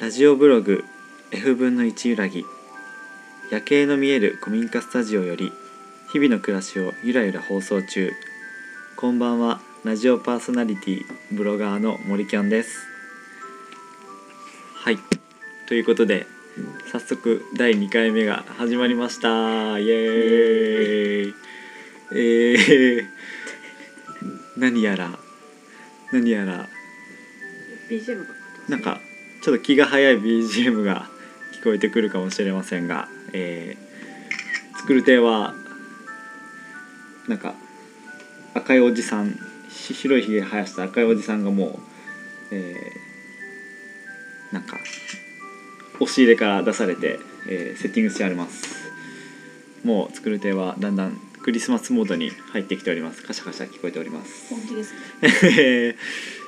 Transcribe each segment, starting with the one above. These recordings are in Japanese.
ラジオブログ F 分の1揺らぎ夜景の見える古民家スタジオより日々の暮らしをゆらゆら放送中。こんばんはラジオパーソナリティブロガーの森キャンです。はい。ということで早速第2回目が始まりました。イエーイ。えー、何やら何やら。BGM がなんかちょっと気が早い BGM が聞こえてくるかもしれませんが、えー、作る手はなんか赤いおじさんし白いひげ生やした赤いおじさんがもう、えー、なんか押し入れから出されて、えーセッティングしてあります。もう作る手はだんだんクリスマスモードに入ってきております。カシャカシャ聞こえております。本気ですねえー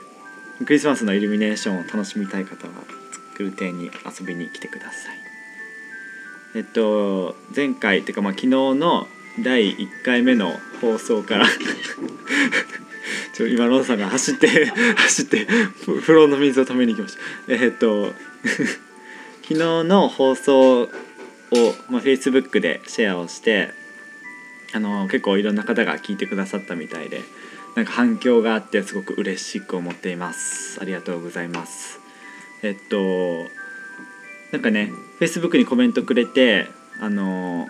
クリスマスのイルミネーションを楽しみたい方は作る亭に遊びに来てください。えっと前回っていうかまあ昨日の第1回目の放送から ちょ今ロンさんが走って 走って風呂の水を止めに行きました。えっと 昨日の放送を、まあ、Facebook でシェアをしてあの結構いろんな方が聞いてくださったみたいでなんか反響があってすごく嬉しく思っています。ありがとうございます。えっとなんかね Facebook にコメントくれてあの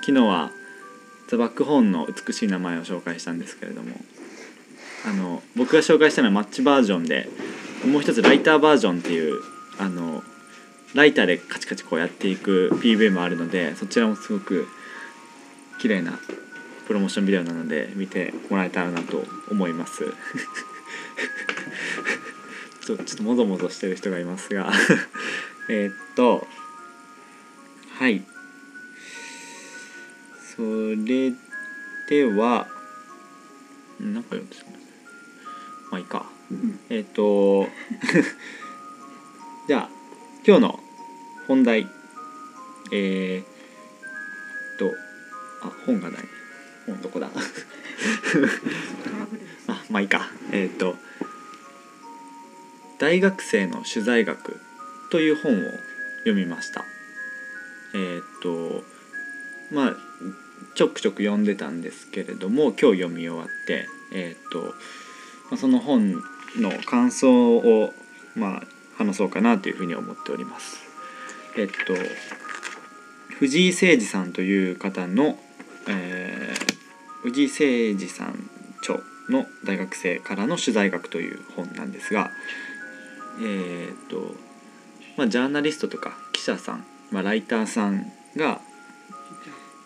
昨日はザ・バックホーンの美しい名前を紹介したんですけれどもあの僕が紹介したのはマッチバージョンでもう一つライターバージョンっていうあのライターでカチカチこうやっていく PV もあるのでそちらもすごく綺麗なプロモーションビデオなので見てもらえたらなと思います。ちょちょっともぞもぞしてる人がいますが。えーっとはい。それではなんか読んでたまあいいか。うん。えーっと じゃあ今日の本題。えー、っとあ本がない。本どこだ。あまあいいか。えっ、と「大学生の取材学」という本を読みました。えっ、とまあちょくちょく読んでたんですけれども今日読み終わってえっ、と、まあ、その本の感想をまあ話そうかなというふうに思っております。えっ、と藤井誠二さんという方の、えー藤井誠二さん著の大学生からの取材学という本なんですがえーっとまあジャーナリストとか記者さん、まあ、ライターさんが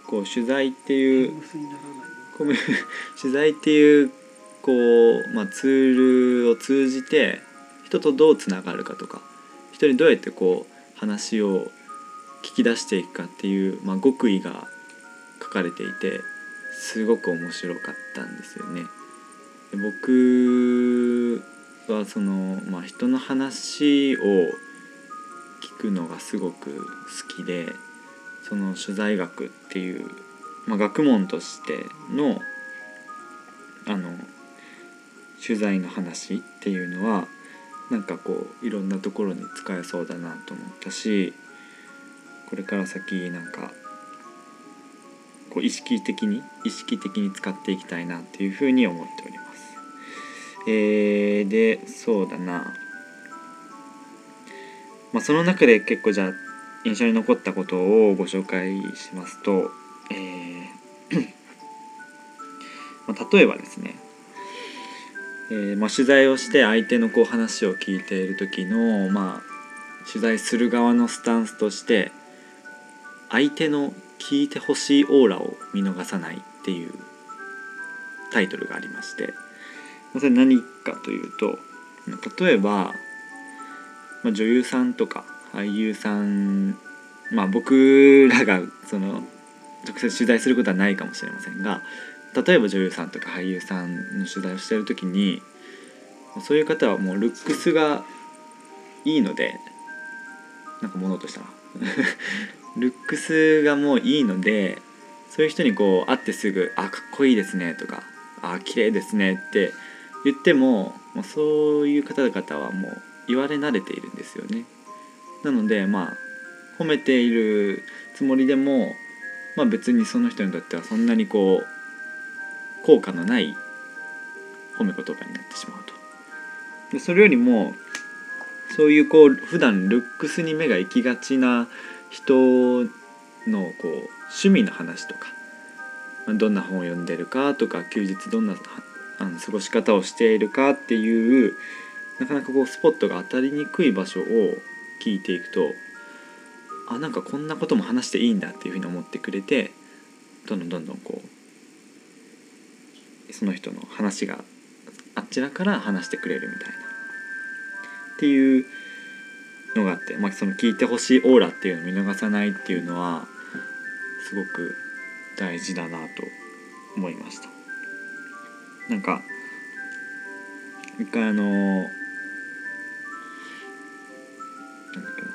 こう取材っていう取材っていうこう、まあ、ツールを通じて人とどうつながるかとか人にどうやってこう話を聞き出していくかっていう、まあ、極意が書かれていてすごく面白かったんですよね。で僕はその、まあ、人の話を聞くのがすごく好きでその取材学っていうまあ、学問としてのあの取材の話っていうのはなんかこういろんなところに使えそうだなと思ったしこれから先なんかこう意識的に意識的に使っていきたいなっていうふうに思っております。えー、でそうだな、まあ、その中で結構じゃあ印象に残ったことをご紹介しますと、えー まあ、例えばですね、えーまあ、取材をして相手のこう話を聞いている時の、まあ、取材する側のスタンスとして相手の聞いてほしいオーラを見逃さないっていうタイトルがありましてそれ何かというと例えば、ま、女優さんとか俳優さんまあ僕らがその直接取材することはないかもしれませんが例えば女優さんとか俳優さんの取材をしてる時にそういう方はもうルックスがいいのでなんか物音したなルックスがもういいのでそういう人にこう会ってすぐ「あかっこいいですね」とか「あ綺麗ですね」って言ってももうそういう方々はもう言われ慣れているんですよね。なのでまあ褒めているつもりでも、まあ、別にその人にとってはそんなにこう効果のない褒め言葉になってしまうと。でそれよりもそういうこう普段ルックスに目が行きがちな人のこう趣味の話とかどんな本を読んでるかとか休日どんなあの過ごし方をしているかっていうなかなかこうスポットが当たりにくい場所を聞いていくとあなんかこんなことも話していいんだっていうふうに思ってくれてどんどんどんどんこうその人の話があちらから話してくれるみたいなっていうのがあって、まあ、その聞いてほしいオーラっていうのを見逃さないっていうのはすごく大事だなと思いました。なんか一回あのなんだっけな。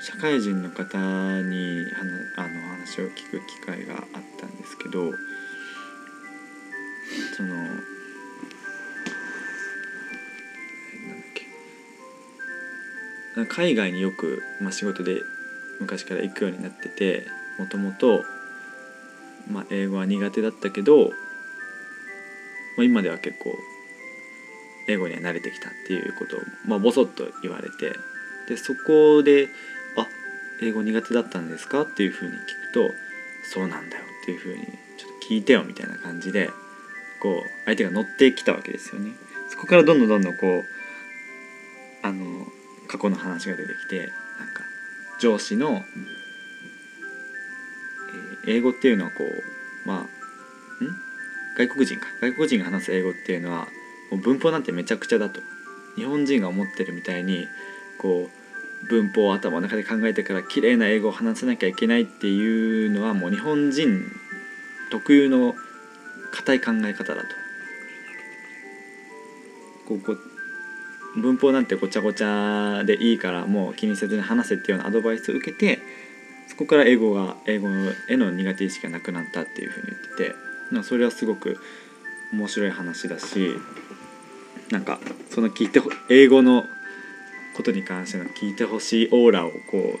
社会人の方に話あの話を聞く機会があったんですけどその海外によく、まあ、仕事で昔から行くようになっててもともと、英語は苦手だったけど、まあ、今では結構英語には慣れてきたっていうことを、まあ、ボソッと言われてでそこで「あ英語苦手だったんですか?」っていうふうに聞くと「そうなんだよ」っていうふうに「ちょっと聞いてよ」みたいな感じでこう相手が乗ってきたわけですよね。そこからどんどんどんどんこうあの過去の話が出てきてなんか上司の、えー英語っていうのはこうまあん？外国人か。外国人が話す英語っていうのはもう文法なんてめちゃくちゃだと。日本人が思ってるみたいにこう文法を頭の中で考えてから綺麗な英語を話さなきゃいけないっていうのはもう日本人特有の硬い考え方だと。こうこう文法なんてごちゃごちゃでいいからもう気にせずに話せっていうようなアドバイスを受けてそこから英語が英語への苦手意識がなくなったっていうふうに言っててそれはすごく面白い話だしなんかその聞いて英語のことに関しての聞いてほしいオーラをこ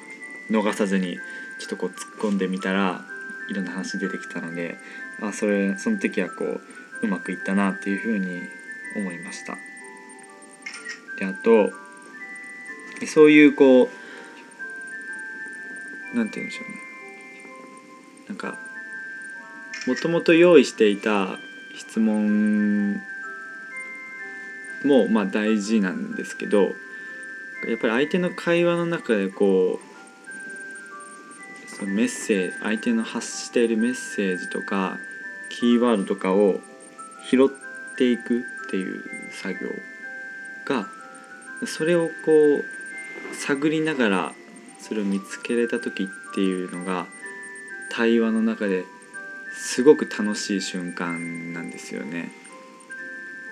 う逃さずにちょっとこう突っ込んでみたらいろんな話出てきたのであそれその時はこううまくいったなっていうふうに思いました。であとそういうこうなんて言うんでしょうね。なんかもともと用意していた質問もまあ大事なんですけどやっぱり相手の会話の中でこうそのメッセージ相手の発しているメッセージとかキーワードとかを拾っていくっていう作業がそれをこう探りながらそれを見つけれた時っていうのが対話の中ですごく楽しい瞬間なんですよね。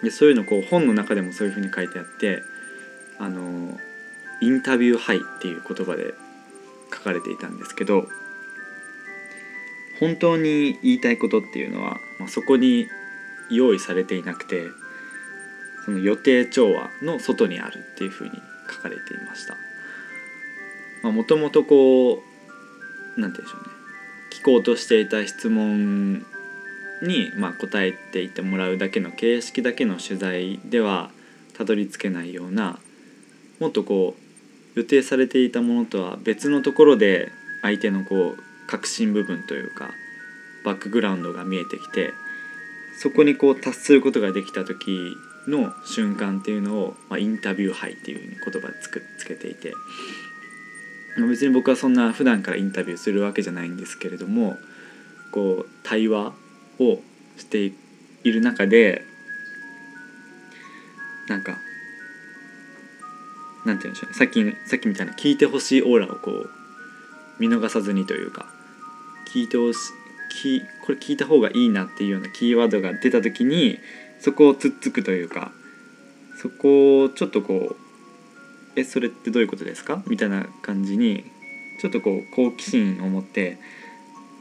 でそういうのこう本の中でもそういうふうに書いてあってあのインタビューハイっていう言葉で書かれていたんですけど本当に言いたいことっていうのは、まあ、そこに用意されていなくてその予定調和の外にあるっていうふうに書かれていました。もともとこうなんて言うんでしょうね聞こうとしていた質問に、まあ、答えていってもらうだけの形式だけの取材ではたどり着けないようなもっとこう予定されていたものとは別のところで相手のこう核心部分というかバックグラウンドが見えてきてそこにこう達することができた時の瞬間っていうのを、まあ、インタビュー杯っていうふうに言葉つくつけていて別に僕はそんな普段からインタビューするわけじゃないんですけれどもこう対話をしている中でなんかなんて言うんでしょうね。さっきさっきみたいな聞いてほしいオーラをこう見逃さずにというか聞いてほしきこれ聞いた方がいいなっていうようなキーワードが出た時にそこをつっつくというかそこをちょっとこう「えそれってどういうことですか?」みたいな感じにちょっとこう好奇心を持って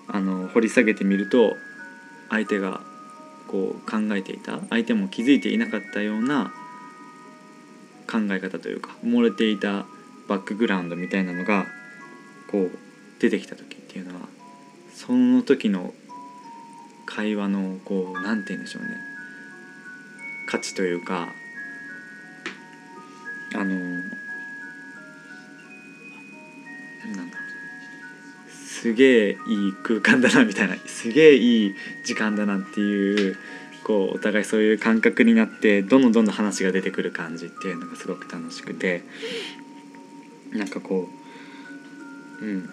あの掘り下げてみると相手がこう考えていた相手も気づいていなかったような考え方というか埋もれていたバックグラウンドみたいなのがこう出てきた時っていうのはその時の会話のこうなんて言うんでしょうね価値というかあのなんだすげえいい空間だなみたいな。すげえいい時間だなっていうこうお互いそういう感覚になってどんどんどんどん話が出てくる感じっていうのがすごく楽しくて。なんかこううん。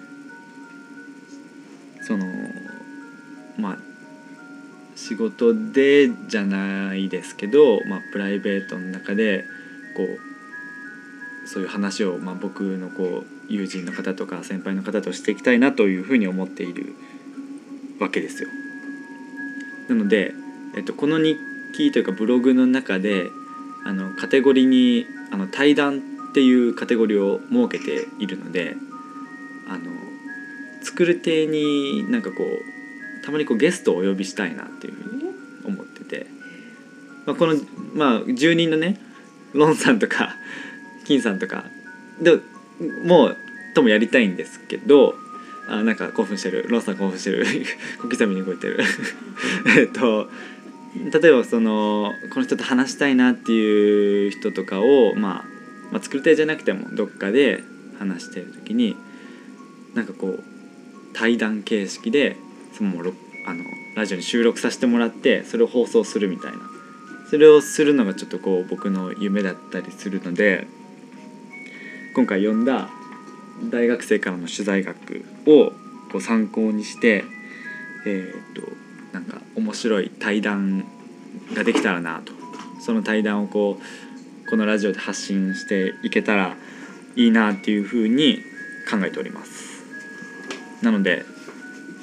そのまあ仕事でじゃないですけど、まあ、プライベートの中でこうそういう話を、まあ、僕のこう友人の方とか先輩の方としていきたいなというふうに思っているわけですよ。なので、えっと、この日記というかブログの中であのカテゴリーにあの対談っていうカテゴリーを設けているのであの作る手になんかこうたまにこうゲストをお呼びしたいなっていうふうに思ってて、まあ、この、まあ、住人のねロンさんとか金さんとか。でもうともやりたいんですけどあなんか興奮してる。ロンさん興奮してる。小刻みに動いてる。えっと例えばそのこの人と話したいなっていう人とかを、まあ、まあ作り手じゃなくてもどっかで話してる時になんかこう対談形式でそのあのラジオに収録させてもらってそれを放送するみたいな。それをするのがちょっとこう僕の夢だったりするので今回読んだ大学生からの取材学をこう参考にしてえー、っとなんか面白い対談ができたらなと。その対談をこうこのラジオで発信していけたらいいなっていうふうに考えております。なので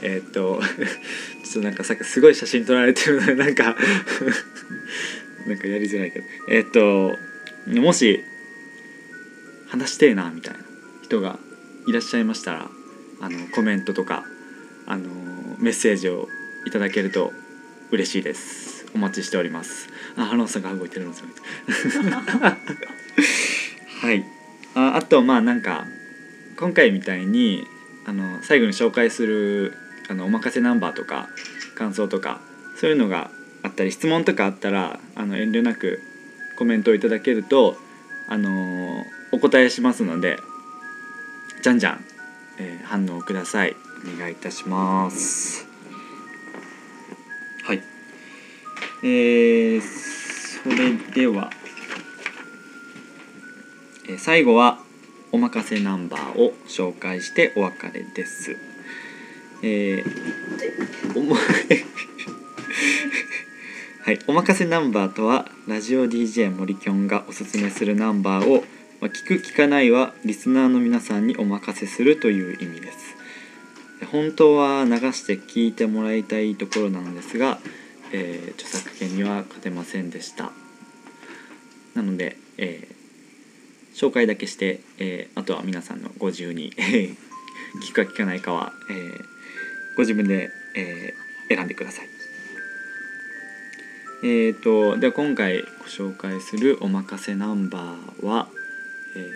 えー、っと ちょっとなんかさっきすごい写真撮られてるので なんかなんかやりづらいけど。えー、っともし話してえなみたいな人がいらっしゃいましたらあのコメントとかあのメッセージをいただけると嬉しいです。お待ちしております。あ花尾さんが動いてるの はい。ああとまあなんか今回みたいにあの最後に紹介するあのおまかせナンバーとか感想とかそういうのがあったり質問とかあったらあの遠慮なくコメントをいただけるとあのお答えしますのでじゃんじゃん、えー、反応ください。お願いいたします。はい。えー、それでは、えー、最後はおまかせナンバーを紹介してお別れです。えー、おも はい、おまかせナンバーとはラジオ DJ 森きょんがおすすめするナンバーをまあ、聞く聞かないはリスナーの皆さんにお任せするという意味です。本当は流して聞いてもらいたいところなのですが、えー、著作権には勝てませんでした。なので、えー、紹介だけして、えー、あとは皆さんのご自由に聞くか聞かないかは、えー、ご自分で、えー、選んでください。えーと、では今回ご紹介するおまかせナンバーはえー、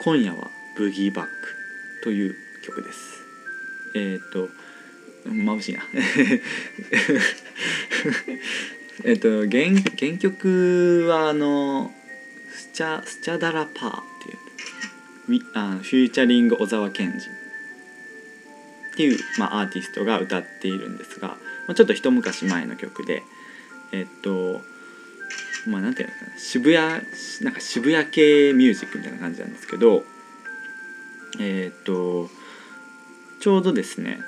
今夜はブギーバックという曲です。えっ、ー、と眩しいな。えっと原原曲はあのスチャスチャダラパーっていうあフューチャリング小沢健二。っていう、まあ、アーティストが歌っているんですが、まあ、ちょっと一昔前の曲でえっとまあなんていうのかな渋谷なんか渋谷系ミュージックみたいな感じなんですけどえっ、とちょうどですね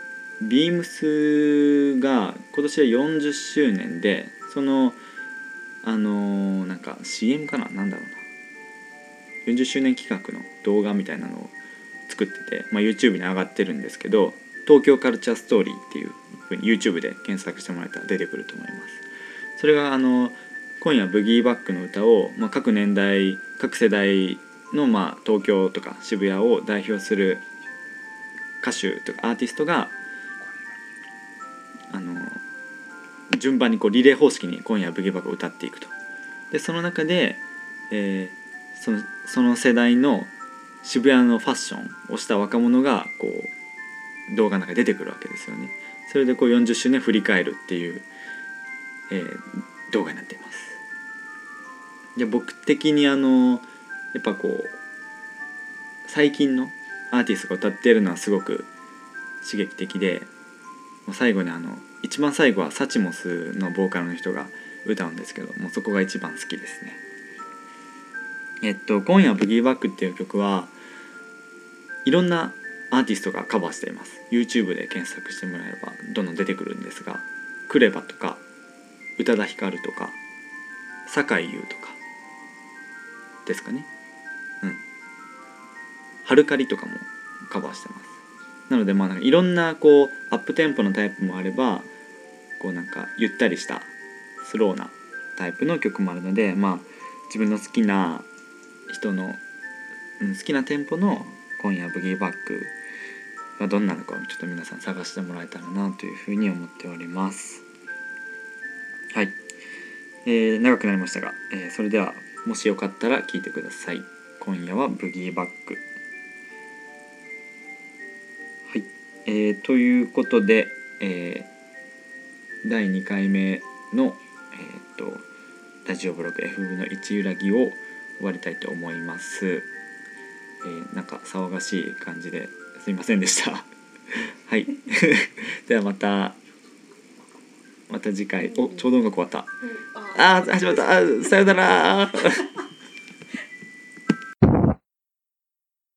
ビームスが今年は40周年でそのあのー、なんか CM かななんだろうな。40周年企画の動画みたいなのを作ってて、まあ、YouTube に上がってるんですけど「東京カルチャーストーリー」っていうふうに YouTube で検索してもらえたら出てくると思います。それがあの今夜ブギーバックの歌を、まあ、各年代各世代の、まあ、東京とか渋谷を代表する歌手とかアーティストがあの順番にこうリレー方式に今夜ブギーバックを歌っていくと。でその中で、えー、そのその世代の渋谷のファッションをした若者がこう動画の中に出てくるわけですよね。それでこう40周年振り返るっていう、えー動画になっています。で僕的にあのやっぱこう最近のアーティストが歌っているのはすごく刺激的でもう最後にあの一番最後はサチモスのボーカルの人が歌うんですけどもうそこが一番好きですね。えっと「今夜ブギーバック」っていう曲はいろんなアーティストがカバーしています。YouTube で検索してもらえればどんどん出てくるんですがクレバとか宇多田ヒカルとか酒井優とかですかね。うん。ハルカリとかもカバーしてます。なのでまあなんかいろんなこうアップテンポのタイプもあればこうなんかゆったりしたスローなタイプの曲もあるのでまあ自分の好きな人の、うん、好きなテンポの「今夜ブギーバック」がどんなのかをちょっと皆さん探してもらえたらなというふうに思っております。はい、えー長くなりましたが、えーそれではもしよかったら聞いてください。今夜はブギーバック。はい、えーということで、えー第2回目の、えー、とラジオブログ F 部の一揺らぎを終わりたいと思います、えーなんか騒がしい感じですいませんでした。はい。ではまたまた次回。おちょうど音楽終わった。あー。始まった。さよなら